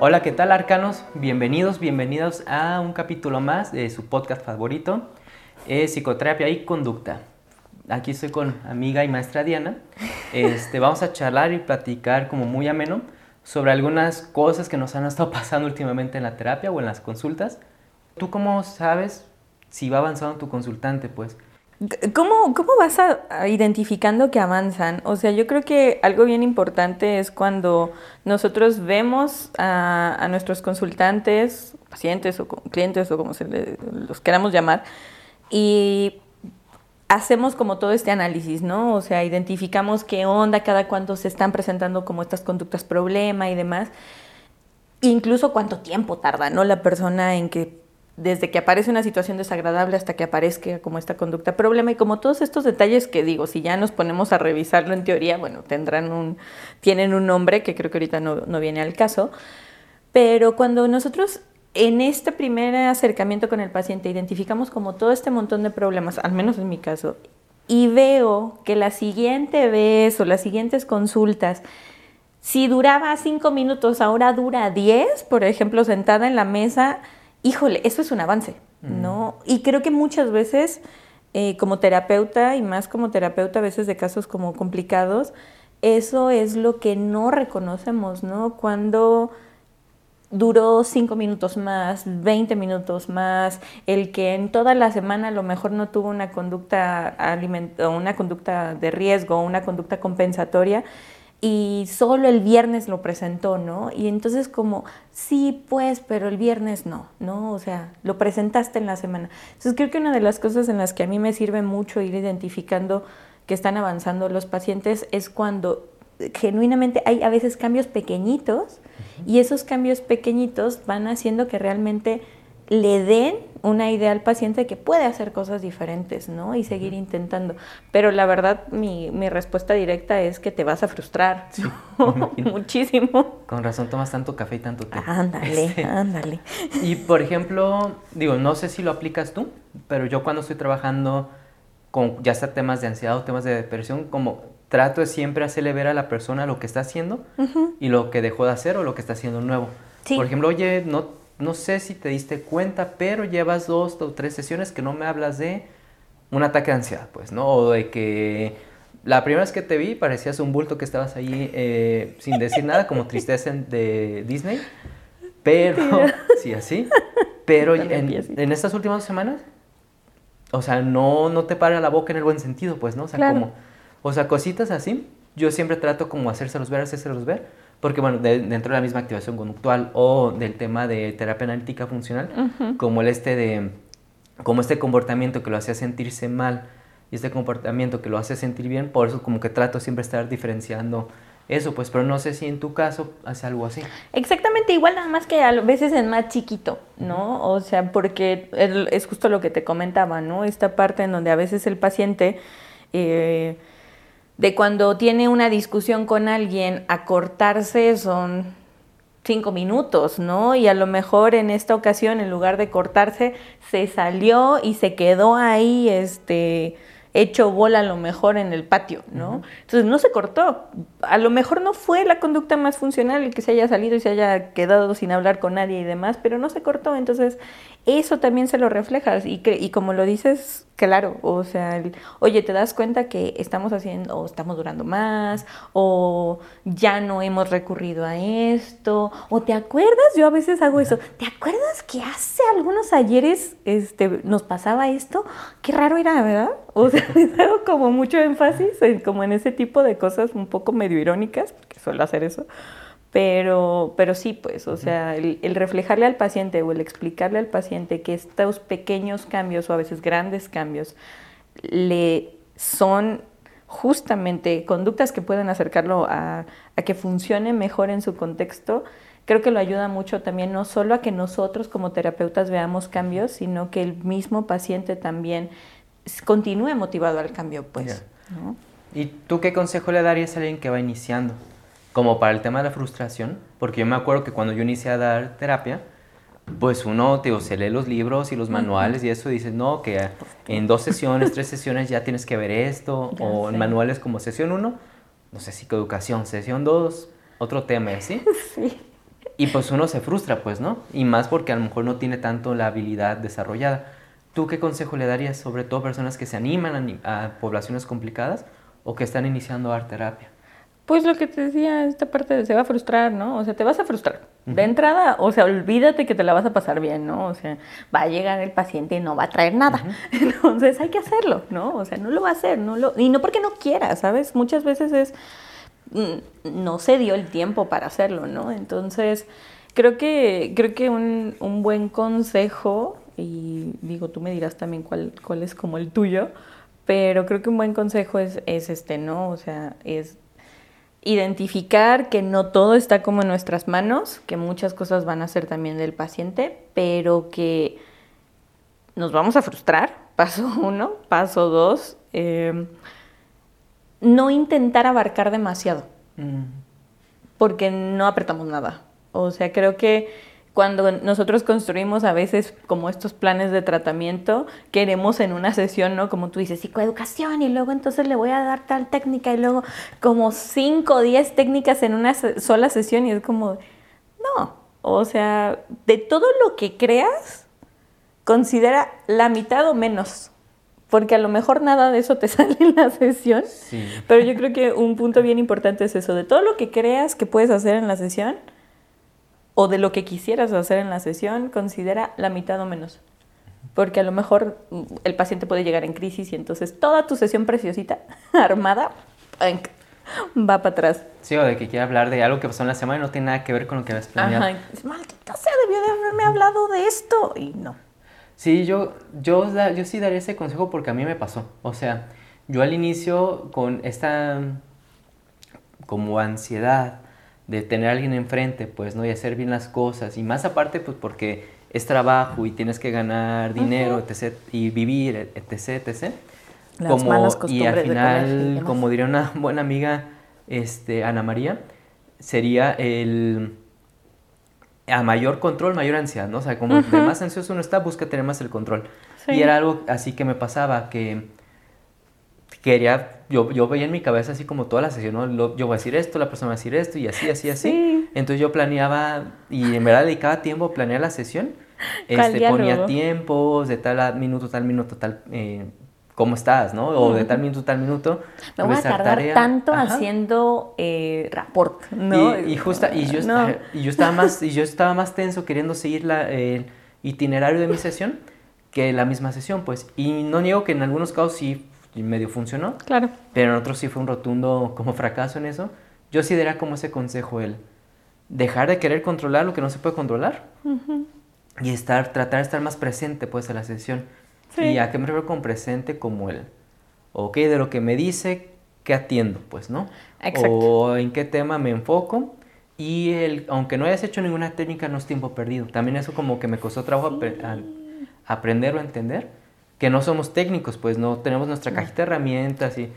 Hola, ¿qué tal arcanos? Bienvenidos, bienvenidos a un capítulo más de su podcast favorito, Psicoterapia y Conducta. Aquí estoy con amiga y maestra Diana. Este, vamos a charlar y platicar como muy ameno sobre algunas cosas que nos han estado pasando últimamente en la terapia o en las consultas. ¿Tú cómo sabes si va avanzando tu consultante, pues? ¿Cómo, ¿Cómo vas a, identificando que avanzan? O sea, yo creo que algo bien importante es cuando nosotros vemos a, nuestros consultantes, pacientes o clientes o como se los queramos llamar, y hacemos como todo este análisis, ¿no? O sea, identificamos qué onda, cada cuánto se están presentando como estas conductas problema y demás. Incluso cuánto tiempo tarda, ¿no? La persona en que desde que aparece una situación desagradable hasta que aparezca como esta conducta problema. Y como todos estos detalles que digo, si ya nos ponemos a revisarlo en teoría, bueno, tendrán un, tienen un nombre que creo que ahorita no, no viene al caso, pero cuando nosotros en este primer acercamiento con el paciente identificamos como todo este montón de problemas, al menos en mi caso, y veo que la siguiente vez o las siguientes consultas, si duraba cinco minutos, ahora dura diez, por ejemplo, sentada en la mesa, híjole, eso es un avance, ¿no? Y creo que muchas veces, eh, como terapeuta, y más como terapeuta a veces de casos como complicados, eso es lo que no reconocemos, ¿no? Cuando duró cinco minutos más, 20 minutos más, el que en toda la semana a lo mejor no tuvo una conducta, una conducta de riesgo, una conducta compensatoria, y solo el viernes lo presentó, ¿no? Y entonces como, sí, pues, pero el viernes no, ¿no? O sea, lo presentaste en la semana. Entonces creo que una de las cosas en las que a mí me sirve mucho ir identificando que están avanzando los pacientes es cuando genuinamente hay a veces cambios pequeñitos y esos cambios pequeñitos van haciendo que realmente le den una idea al paciente de que puede hacer cosas diferentes, ¿no? Y seguir intentando. Pero la verdad, mi, respuesta directa es que te vas a frustrar muchísimo. Con razón tomas tanto café y tanto té. Ándale, este, ándale. Y por ejemplo, digo, no sé si lo aplicas tú, pero yo cuando estoy trabajando con ya sea temas de ansiedad o temas de depresión, como trato de siempre hacerle ver a la persona lo que está haciendo y lo que dejó de hacer o lo que está haciendo nuevo. Por ejemplo, oye, no no sé si te diste cuenta, pero llevas dos o tres sesiones que no me hablas de un ataque de ansiedad, pues, ¿no? O de que la primera vez que te vi parecías un bulto que estabas ahí eh, sin decir nada, como tristeza de Disney. Pero, sí, así. Pero en, estas últimas semanas, o sea, no, no te para la boca en el buen sentido, pues, ¿no? O sea, como, o sea, cositas así. Yo siempre trato como hacérselos ver, hacérselos ver porque bueno, dentro de la misma activación conductual o del tema de terapia analítica funcional, como el este de, como este comportamiento que lo hace sentirse mal y este comportamiento que lo hace sentir bien, por eso como que trato siempre estar diferenciando eso, pues, pero no sé si en tu caso hace algo así. Exactamente, igual nada más que a veces es más chiquito, ¿no? O sea, porque es justo lo que te comentaba, ¿no? Esta parte en donde a veces el paciente... Eh, de cuando tiene una discusión con alguien a cortarse son cinco minutos, ¿no? Y a lo mejor en esta ocasión, en lugar de cortarse, se salió y se quedó ahí, este, hecho bola a lo mejor en el patio, ¿no? Entonces no se cortó. A lo mejor no fue la conducta más funcional el que se haya salido y se haya quedado sin hablar con nadie y demás, pero no se cortó. Entonces eso también se lo reflejas y, y como lo dices, claro, o sea, oye, te das cuenta que estamos haciendo o estamos durando más o ya no hemos recurrido a esto o te acuerdas, yo a veces hago eso, ¿te acuerdas que hace algunos ayeres este, nos pasaba esto? Qué raro era, ¿verdad? O sea, hago como mucho énfasis en, como en ese tipo de cosas un poco medio irónicas, porque suelo hacer eso. Pero, pero sí, pues, o sea, el, reflejarle al paciente o el explicarle al paciente que estos pequeños cambios o a veces grandes cambios le son justamente conductas que pueden acercarlo a, a que funcione mejor en su contexto, creo que lo ayuda mucho también no solo a que nosotros como terapeutas veamos cambios, sino que el mismo paciente también continúe motivado al cambio, pues. ¿Y tú qué consejo le darías a alguien que va iniciando? Como para el tema de la frustración, porque yo me acuerdo que cuando yo inicié a dar terapia, pues uno te, se lee los libros y los manuales y eso y dices, no, que en dos sesiones, tres sesiones ya tienes que ver esto, o en manuales como sesión uno, no sé, psicoeducación, sesión 2, otro tema, ¿sí? Sí. Y pues uno se frustra, pues, ¿no? Y más porque a lo mejor no tiene tanto la habilidad desarrollada. ¿Tú qué consejo le darías, sobre todo a personas que se animan a, a poblaciones complicadas o que están iniciando arte terapia? Pues lo que te decía, esta parte de se va a frustrar, ¿no? O sea, te vas a frustrar. De entrada, o sea, olvídate que te la vas a pasar bien, ¿no? O sea, va a llegar el paciente y no va a traer nada. Entonces hay que hacerlo, ¿no? O sea, no lo va a hacer, no lo... Y no porque no quiera, ¿sabes? Muchas veces es... mm, No se dio el tiempo para hacerlo, ¿no? Entonces, creo que, creo que un, un buen consejo, y digo, tú me dirás también cuál, cuál es como el tuyo, pero creo que un buen consejo es, es este, ¿no? O sea, es identificar que no todo está como en nuestras manos, que muchas cosas van a ser también del paciente, pero que nos vamos a frustrar, paso uno, paso dos, eh, no intentar abarcar demasiado, Mm, porque no apretamos nada. O sea, creo que cuando nosotros construimos a veces como estos planes de tratamiento, queremos en una sesión, ¿no? Como tú dices, psicoeducación y luego entonces le voy a dar tal técnica y luego como 5 o 10 técnicas en una sola sesión y es como, no, o sea, de todo lo que creas, considera la mitad o menos, porque a lo mejor nada de eso te sale en la sesión. sí. Pero yo creo que un punto bien importante es eso, de todo lo que creas que puedes hacer en la sesión o de lo que quisieras hacer en la sesión, considera la mitad o menos. Porque a lo mejor mm, el paciente puede llegar en crisis y entonces toda tu sesión preciosita, armada, va para atrás. Sí, o de que quiera hablar de algo que pasó en la semana y no tiene nada que ver con lo que habías planeado. Ajá, maldita sea, debió de haberme hablado de esto. Y no. Sí, yo, yo, yo sí daría ese consejo porque a mí me pasó. O sea, yo al inicio con esta como ansiedad de tener a alguien enfrente, pues, ¿no? Y hacer bien las cosas. Y más aparte, pues, porque es trabajo y tienes que ganar dinero, etc. Y vivir, etc, etc. Las malas y al de final, como diría una buena amiga, este, Ana María, sería el a mayor control, mayor ansiedad, ¿no? O sea, como de más ansioso uno está, busca tener más el control. Sí. Y era algo así que me pasaba, que quería, yo, yo veía en mi cabeza así como toda la sesión, ¿no? Lo- yo voy a decir esto, la persona va a decir esto, y así, así, así. Sí. Entonces yo planeaba, y en verdad dedicaba tiempo a planear la sesión. ¿Cuál Este, ponía tiempos de tal minuto, tal minuto, tal... eh, ¿Cómo estás, no? O de tal minuto, tal minuto. Me voy a revisar tardar tarea. tanto Ajá. haciendo eh, rapport, ¿no? Y, y justa, y yo, No. y yo estaba más, y yo estaba más tenso queriendo seguir la, el itinerario de mi sesión que la misma sesión, pues. Y no niego que en algunos casos sí medio funcionó, Claro. pero en otros sí fue un rotundo como fracaso en eso. Yo sí daría como ese consejo el dejar de querer controlar lo que no se puede controlar y estar, tratar de estar más presente pues en la sesión. Sí. ¿Y a qué me refiero con presente? Como el, ok, de lo que me dice, ¿qué atiendo? Pues, ¿no? Exacto. O en qué tema me enfoco. Y el, aunque no hayas hecho ninguna técnica, no es tiempo perdido. También eso como que me costó trabajo apre- a- aprender o entender. Que no somos técnicos, pues no tenemos nuestra cajita de herramientas y...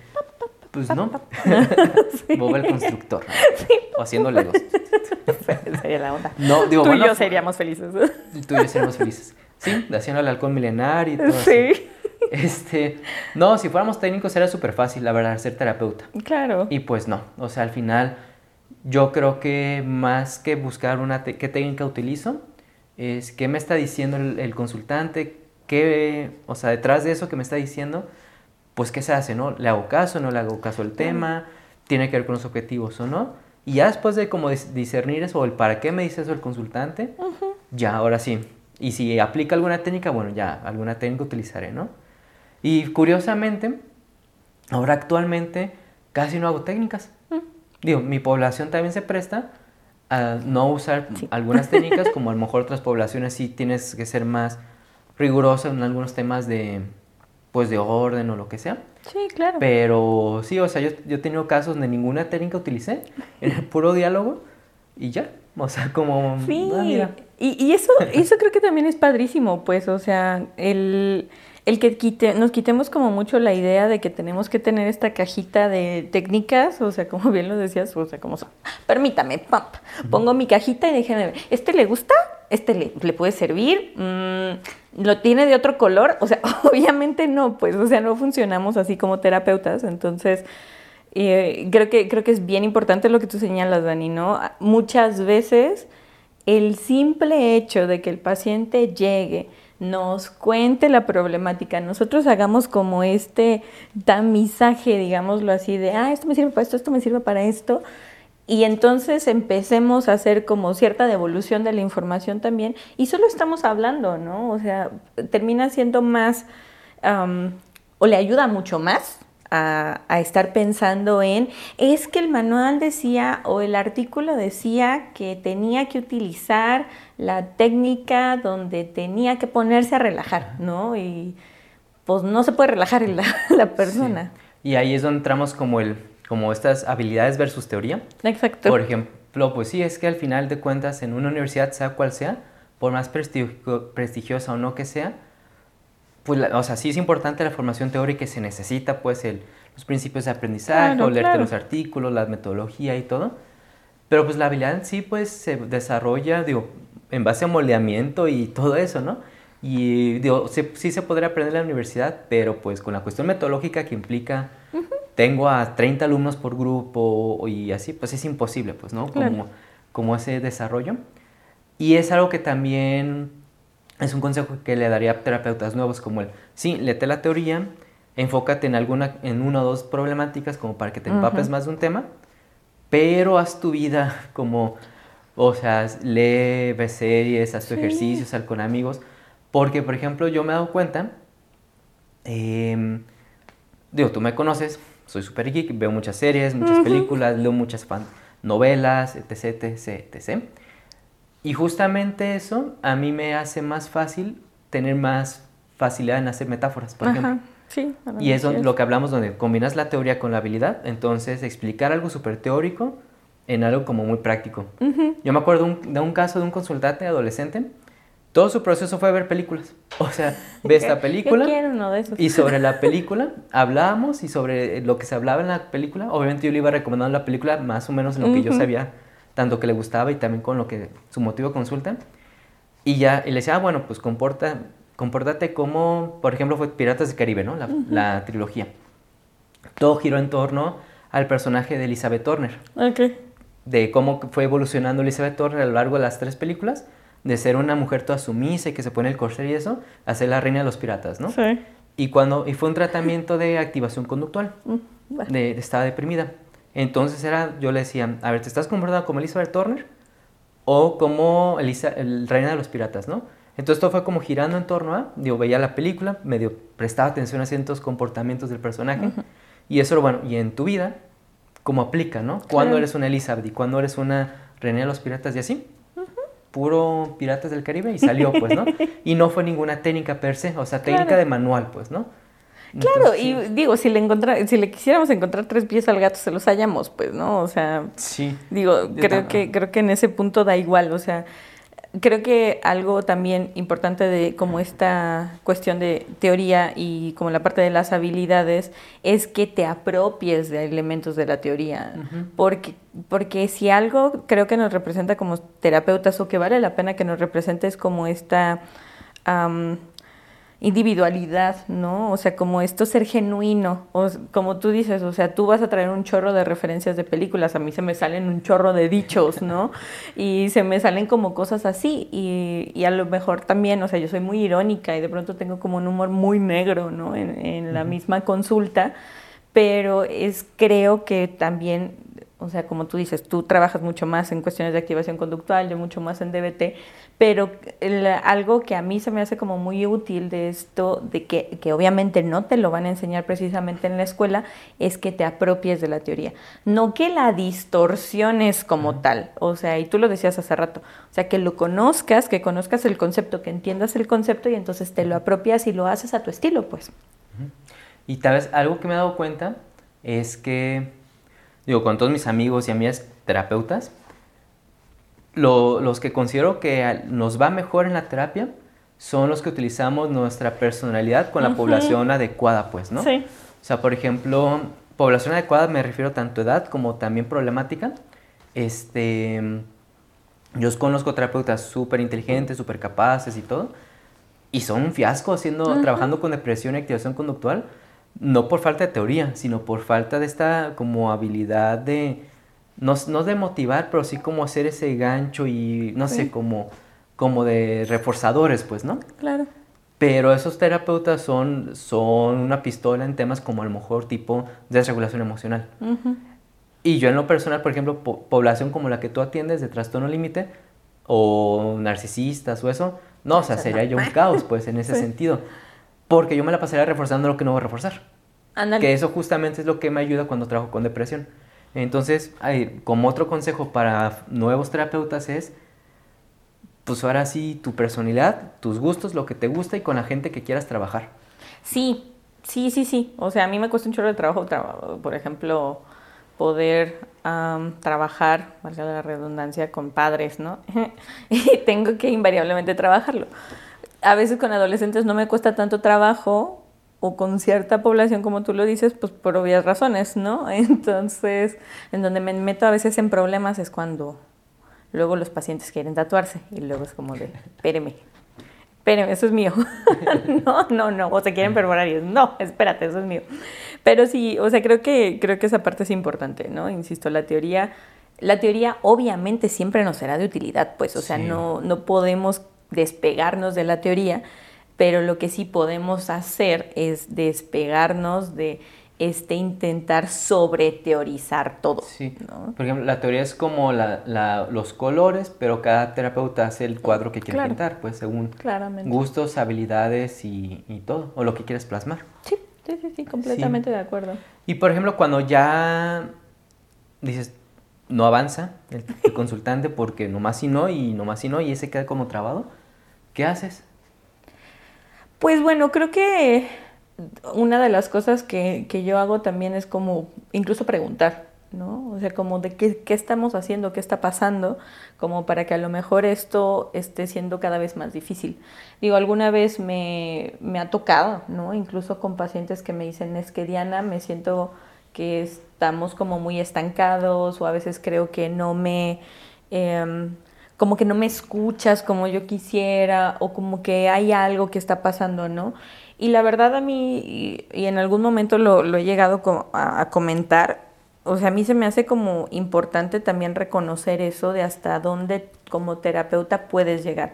Pues no. Bob el constructor. O haciendo legos. Sería la onda. No, digo, Tú y yo seríamos felices. Tú y yo seríamos felices. Sí, haciendo el halcón milenario y todo así. Sí, Este, no, si fuéramos técnicos era súper fácil, la verdad, ser terapeuta. claro. Y pues no, o sea, al final yo creo que más que buscar una qué técnica utilizo, es qué me está diciendo el, el consultante, qué, o sea, detrás de eso que me está diciendo, pues qué se hace, ¿no? ¿Le hago caso, no le hago caso al tema? ¿Tiene que ver con los objetivos o no? Y ya después de como dis- discernir eso, o el para qué me dice eso el consultante, ya, ahora sí. Y si aplica alguna técnica, bueno, ya, alguna técnica utilizaré, ¿no? Y curiosamente, ahora actualmente casi no hago técnicas. Digo, mi población también se presta a no usar Sí. algunas técnicas, como a lo mejor otras poblaciones sí tienes que ser más riguroso en algunos temas de, pues, de orden o lo que sea. Sí, claro. Pero sí, o sea, yo, yo he tenido casos donde ninguna técnica utilicé, en el puro diálogo y ya. O sea, como... Sí, ah, mira. y, y eso, eso creo que también es padrísimo, pues, o sea, el, el que quite, nos quitemos como mucho la idea de que tenemos que tener esta cajita de técnicas, o sea, como bien lo decías, o sea, como, son. permítame, pam, pongo mi cajita y déjeme ver, ¿este le gusta? ¿Este le, puede servir? Mm, ¿Lo tiene de otro color? O sea, obviamente no, pues, o sea, no funcionamos así como terapeutas, entonces eh, creo, que, creo que es bien importante lo que tú señalas, Dani, ¿no? Muchas veces el simple hecho de que el paciente llegue, nos cuente la problemática, nosotros hagamos como este tamizaje, digámoslo así, de, ah, esto me sirve para esto, esto me sirve para esto, y entonces empecemos a hacer como cierta devolución de la información también, y solo estamos hablando, ¿no? O sea, termina siendo más, o le ayuda mucho más a, estar pensando en, es que el manual decía o el artículo decía que tenía que utilizar la técnica donde tenía que ponerse a relajar, ¿no? Y pues no se puede relajar la, la persona. Y ahí es donde entramos como, el, como estas habilidades versus teoría. Exacto. Por ejemplo, pues sí, es que al final de cuentas en una universidad, sea cual sea, por más prestigiosa o no que sea, pues, o sea, sí es importante la formación teórica que se necesita, pues, el, los principios de aprendizaje, o leerte los artículos, la metodología y todo. Pero pues la habilidad en sí, pues, se desarrolla, digo, en base a moldeamiento y todo eso, ¿no? Y digo, sí, se podría aprender en la universidad, pero pues con la cuestión metodológica que implica, tengo a 30 alumnos por grupo y así, pues es imposible, pues, ¿no? Como, como ese desarrollo. Y es algo que también es un consejo que le daría a terapeutas nuevos como el, sí, léete la teoría, enfócate en alguna, en una o dos problemáticas como para que te empapes más de un tema, pero haz tu vida como, o sea, lee, ve series, haz tu ejercicio, sal con amigos, porque, por ejemplo, yo me he dado cuenta, em, digo, tú me conoces, soy super geek, veo muchas series, muchas películas, leo muchas novelas, etc, etc, etc. Y justamente eso a mí me hace más fácil tener más facilidad en hacer metáforas, por ejemplo. Sí, y eso es lo que hablamos donde combinas la teoría con la habilidad, entonces explicar algo súper teórico en algo como muy práctico. Yo me acuerdo de un caso de un consultante adolescente, todo su proceso fue ver películas. O sea, ve esta película y sobre la película hablábamos y sobre lo que se hablaba en la película, obviamente yo le iba recomendando la película más o menos en lo que yo sabía tanto que le gustaba y también con lo que su motivo consulta. Y ya, y le decía, ah, bueno, pues comporta, compórtate como, por ejemplo, fue Piratas del Caribe, ¿no? La, la, trilogía. Todo giró en torno al personaje de Elizabeth Turner. Ok. De cómo fue evolucionando Elizabeth Turner a lo largo de las tres películas, de ser una mujer toda sumisa y que se pone el corset y eso, a ser la reina de los piratas, ¿no? Sí. Y, cuando, y fue un tratamiento de activación conductual, mm, de, estaba deprimida. Entonces era, yo le decía, a ver, ¿te estás comportando como Elizabeth Turner o como Elisa, el reina de los piratas, no? Entonces todo fue como girando en torno a, digo, veía la película, medio prestaba atención a ciertos comportamientos del personaje y eso, bueno, y en tu vida, ¿cómo aplica, no? ¿Cuándo eres una Elizabeth y cuándo eres una reina de los piratas y así? Puro Piratas del Caribe y salió, pues, ¿no? y no fue ninguna técnica per se, o sea, técnica de manual, pues, ¿no? Claro, y digo, si le encontrar, si le quisiéramos encontrar tres pies al gato, se los hallamos, pues, ¿no? O sea, sí, digo, creo que, creo que en ese punto da igual, o sea, creo que algo también importante de como esta cuestión de teoría y como la parte de las habilidades es que te apropies de elementos de la teoría. porque, porque si algo creo que nos representa como terapeutas o que vale la pena que nos represente es como esta individualidad, ¿no? O sea, como esto ser genuino, o como tú dices, o sea, tú vas a traer un chorro de referencias de películas, a mí se me salen un chorro de dichos, ¿no? Y se me salen como cosas así, y, y a lo mejor también, o sea, yo soy muy irónica y de pronto tengo como un humor muy negro, ¿no? En, en la misma consulta, pero es creo que también o sea, como tú dices, tú trabajas mucho más en cuestiones de activación conductual, yo mucho más en DBT, pero algo que a mí se me hace como muy útil de esto, de que, que, obviamente no te lo van a enseñar precisamente en la escuela, es que te apropies de la teoría. No que la distorsiones como tal, o sea, y tú lo decías hace rato, o sea, que lo conozcas, que conozcas el concepto, que entiendas el concepto y entonces te lo apropias y lo haces a tu estilo, pues. Y tal vez algo que me he dado cuenta es que, digo, con todos mis amigos y amigas terapeutas, los que considero que nos va mejor en la terapia son los que utilizamos nuestra personalidad con la población adecuada, pues, ¿no? Sí. O sea, por ejemplo, población adecuada me refiero tanto a edad como también problemática. Este, yo conozco terapeutas súper inteligentes, súper capaces y todo, y son un fiasco haciendo, trabajando con depresión y activación conductual, no por falta de teoría, sino por falta de esta como habilidad de, no, no de motivar, pero sí como hacer ese gancho y, no sé, como, como de reforzadores, pues, ¿no? Claro. Pero esos terapeutas son, son una pistola en temas como a lo mejor tipo desregulación emocional. Y yo en lo personal, por ejemplo, población como la que tú atiendes de trastorno límite o narcisistas o eso, no, o sea, sería yo un caos, pues, en ese sentido. Porque yo me la pasaría reforzando lo que no voy a reforzar. Que eso justamente es lo que me ayuda cuando trabajo con depresión. Entonces, como otro consejo para nuevos terapeutas es, pues ahora sí, tu personalidad, tus gustos, lo que te gusta y con la gente que quieras trabajar. Sí, sí, sí, sí. O sea, a mí me cuesta un chorro de trabajo, por ejemplo, poder trabajar, valga la redundancia, con padres, ¿no? y tengo que invariablemente trabajarlo. A veces con adolescentes no me cuesta tanto trabajo o con cierta población, como tú lo dices, pues por obvias razones, ¿no? Entonces, en donde me meto a veces en problemas es cuando luego los pacientes quieren tatuarse y luego es como de, espéreme, espéreme, eso es mío. no, no, no, o se quieren perforar y es, no, espérate, eso es mío. Pero sí, o sea, creo que, creo que esa parte es importante, ¿no? Insisto, la teoría, la teoría obviamente siempre nos será de utilidad, pues, o sea, no, no podemos despegarnos de la teoría, pero lo que sí podemos hacer es despegarnos de este intentar sobre teorizar todo. Sí. Por ejemplo, la teoría es como la, los colores, pero cada terapeuta hace el cuadro que quiere pintar, pues según gustos, habilidades y, y, todo, o lo que quieres plasmar. Sí. Sí, sí, sí, completamente de acuerdo. Y por ejemplo, cuando ya dices, no avanza el, consultante porque nomás y no, y nomás y no, y ese queda como trabado, ¿qué haces? Pues bueno, creo que una de las cosas que, que yo hago también es como incluso preguntar. ¿no? O sea, como de qué, qué, estamos haciendo, qué está pasando, como para que a lo mejor esto esté siendo cada vez más difícil. Digo, alguna vez me, me ha tocado, ¿no? Incluso con pacientes que me dicen, es que Diana, me siento que estamos como muy estancados o a veces creo que no me... Em, como que no me escuchas como yo quisiera o como que hay algo que está pasando, ¿no? Y la verdad a mí, y, en algún momento lo, lo he llegado a comentar, o sea, a mí se me hace como importante también reconocer eso de hasta dónde como terapeuta puedes llegar.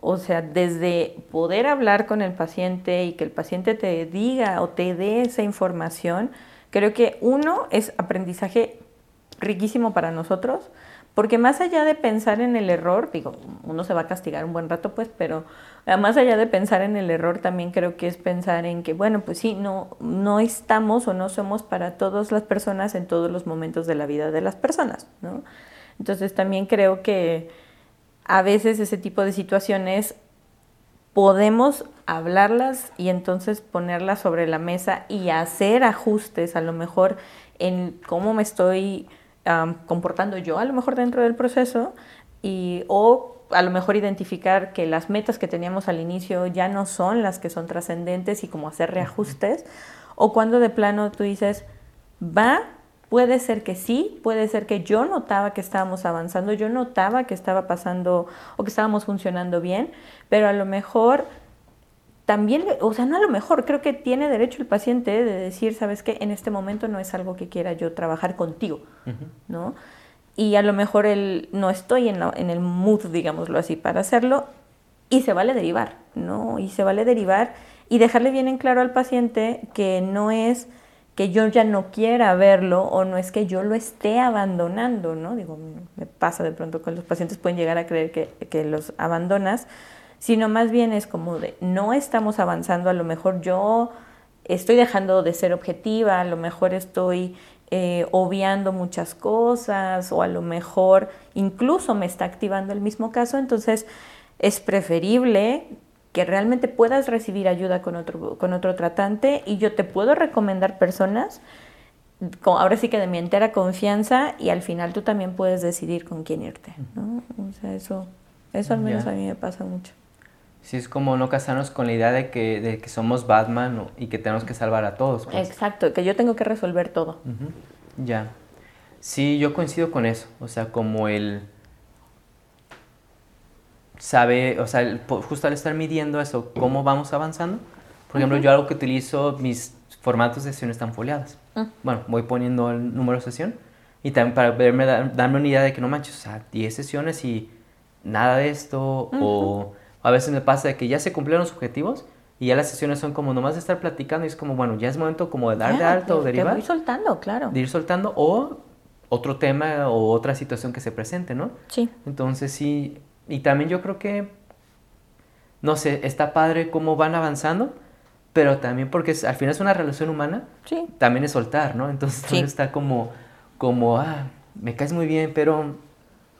O sea, desde poder hablar con el paciente y que el paciente te diga o te dé esa información, creo que uno es aprendizaje riquísimo para nosotros, porque más allá de pensar en el error, digo, uno se va a castigar un buen rato, pues, pero más allá de pensar en el error, también creo que es pensar en que, bueno, pues sí, no, no estamos o no somos para todas las personas en todos los momentos de la vida de las personas, ¿no? Entonces también creo que a veces ese tipo de situaciones podemos hablarlas y entonces ponerlas sobre la mesa y hacer ajustes a lo mejor en cómo me estoy comportando yo a lo mejor dentro del proceso y, o a lo mejor identificar que las metas que teníamos al inicio ya no son las que son trascendentes y como hacer reajustes, o cuando de plano tú dices, va, puede ser que sí, puede ser que yo notaba que estábamos avanzando, yo notaba que estaba pasando o que estábamos funcionando bien, pero a lo mejor también, o sea, no a lo mejor, creo que tiene derecho el paciente de decir, sabes qué, en este momento no es algo que quiera yo trabajar contigo, ¿no? Y a lo mejor él no estoy en, en, el mood, digámoslo así, para hacerlo, y se vale derivar, ¿no? Y se vale derivar y dejarle bien en claro al paciente que no es que yo ya no quiera verlo o no es que yo lo esté abandonando, ¿no? Digo, me pasa de pronto con los pacientes pueden llegar a creer que, que los abandonas, sino más bien es como de no estamos avanzando, a lo mejor yo estoy dejando de ser objetiva, a lo mejor estoy eh, obviando muchas cosas o a lo mejor incluso me está activando el mismo caso, entonces es preferible que realmente puedas recibir ayuda con otro, con otro tratante y yo te puedo recomendar personas, ahora sí que de mi entera confianza y al final tú también puedes decidir con quién irte, ¿no? O sea, eso, eso al menos a mí me pasa mucho. Sí, es como no casarnos con la idea de que, de que somos Batman y que tenemos que salvar a todos. Pues. Exacto, que yo tengo que resolver todo. Ya. Sí, yo coincido con eso. O sea, como el sabe, o sea, justo al estar midiendo eso, cómo vamos avanzando. Por ejemplo, yo algo que utilizo mis formatos de sesión están foliadas. Mm. Bueno, voy poniendo el número de sesión y también para verme, dar- darme una idea de que no manches, o sea, 10 sesiones y nada de esto, o a veces me pasa de que ya se cumplieron los objetivos y ya las sesiones son como nomás de estar platicando y es como, bueno, ya es momento como de dar de Ya, alta o derivar, voy soltando, claro. de ir soltando o otro tema o otra situación que se presente, ¿no? Sí. Entonces sí, y también yo creo que, no sé, está padre cómo van avanzando, pero también porque es- al final es una relación humana, Sí. también es soltar, ¿no? Entonces Sí. está como, como, ah, me caes muy bien, pero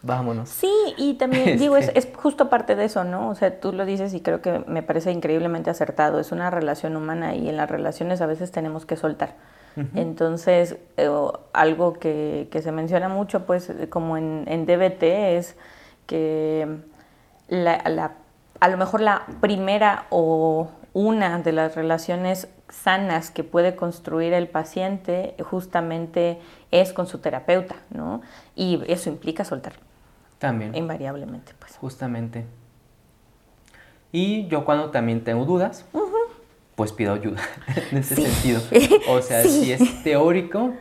vámonos. Sí, y también digo, es, Este. es justo parte de eso, ¿no? O sea, tú lo dices y creo que me parece increíblemente acertado. Es una relación humana y en las relaciones a veces tenemos que soltar. Entonces, eh, algo que, que se menciona mucho, pues, como en, en DBT, es que la, la- a lo mejor la primera o una de las relaciones sanas que puede construir el paciente justamente es con su terapeuta, ¿no? Y eso implica soltar, También, invariablemente, pues. justamente. Y yo cuando también tengo dudas, pues pido ayuda en ese Sí. sentido. O sea, Sí. si es teórico,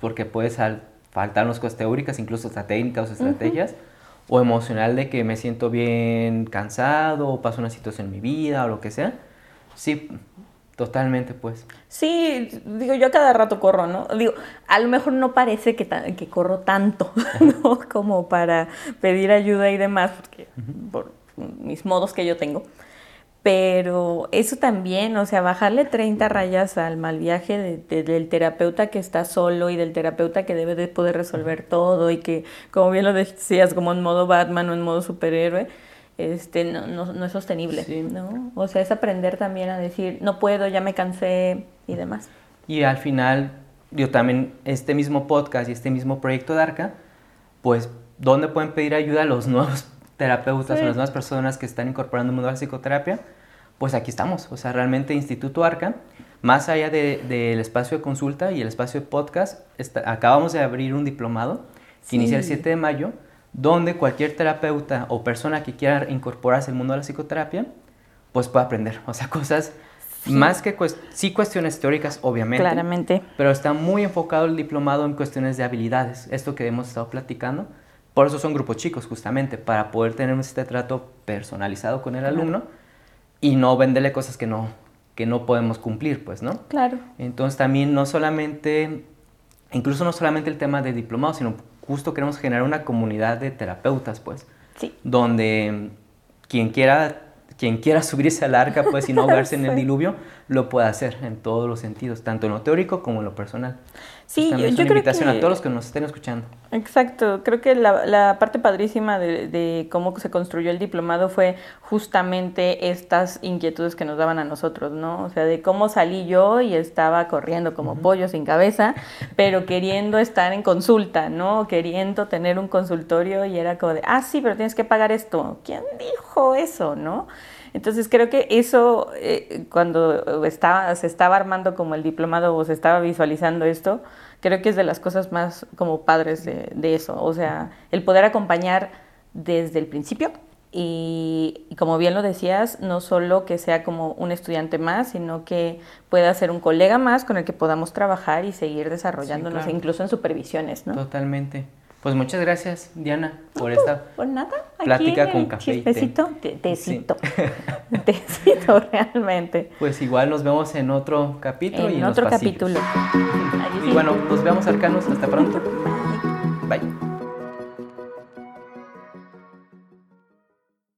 porque puede sal- faltarnos cosas teóricas, incluso hasta técnicas o estrategias, o emocional de que me siento bien cansado o pasa una situación en mi vida o lo que sea. Sí, totalmente pues. Sí, digo, yo a cada rato corro, ¿no? Digo, a lo mejor no parece que, que corro tanto, ¿no? Como para pedir ayuda y demás, porque por mis modos que yo tengo. Pero eso también, o sea, bajarle 30 rayas al mal viaje de- de- del terapeuta que está solo y del terapeuta que debe de poder resolver todo y que, como bien lo decías, como en modo Batman o en modo superhéroe, este, no, no, no es sostenible, Sí. ¿no? O sea, es aprender también a decir, no puedo, ya me cansé y demás. Y al final, yo también, este mismo podcast y este mismo proyecto de ARCA, pues, ¿dónde pueden pedir ayuda a los nuevos terapeutas Sí. o las nuevas personas que están incorporando el mundo de la psicoterapia? Pues aquí estamos, o sea, realmente Instituto ARCA, más allá de- del espacio de consulta y el espacio de podcast, está- acabamos de abrir un diplomado que Sí. inicia el 7 de mayo, donde cualquier terapeuta o persona que quiera incorporarse al mundo de la psicoterapia, pues puede aprender, o sea, cosas más que cues- sí cuestiones teóricas, obviamente, Claramente. pero está muy enfocado el diplomado en cuestiones de habilidades, esto que hemos estado platicando. Por eso son grupos chicos, justamente, para poder tener este trato personalizado con el alumno y no venderle cosas que no, que no podemos cumplir, pues, ¿no? Claro. Entonces también no solamente, incluso no solamente el tema de diplomado, sino justo queremos generar una comunidad de terapeutas, pues, Sí. donde quien quiera, quien quiera subirse al arca, pues, y no ahogarse en el diluvio, lo puede hacer en todos los sentidos, tanto en lo teórico como en lo personal. Sí, Pues yo- es yo una creo invitación que- a todos los que nos estén escuchando. Exacto, creo que la, la parte padrísima de, de cómo se construyó el diplomado fue justamente estas inquietudes que nos daban a nosotros, ¿no? O sea, de cómo salí yo y estaba corriendo como pollo sin cabeza, pero queriendo estar en consulta, ¿no? Queriendo tener un consultorio y era como de, ah, sí, pero tienes que pagar esto. ¿Quién dijo eso, no? Entonces creo que eso, eh, cuando estaba, se estaba armando como el diplomado o se estaba visualizando esto, creo que es de las cosas más como padres de, de eso. O sea, el poder acompañar desde el principio y, y como bien lo decías, no solo que sea como un estudiante más, sino que pueda ser un colega más con el que podamos trabajar y seguir desarrollándonos, claro. incluso en supervisiones, ¿no? Totalmente. Pues muchas gracias, Diana, por esta Pues nada, Plática con café y té. chispecito, te- tecito, tecito realmente. Pues igual nos vemos en otro capítulo y En en los otro capítulo. Y bueno, nos vemos arcanos. Hasta pronto. Bye.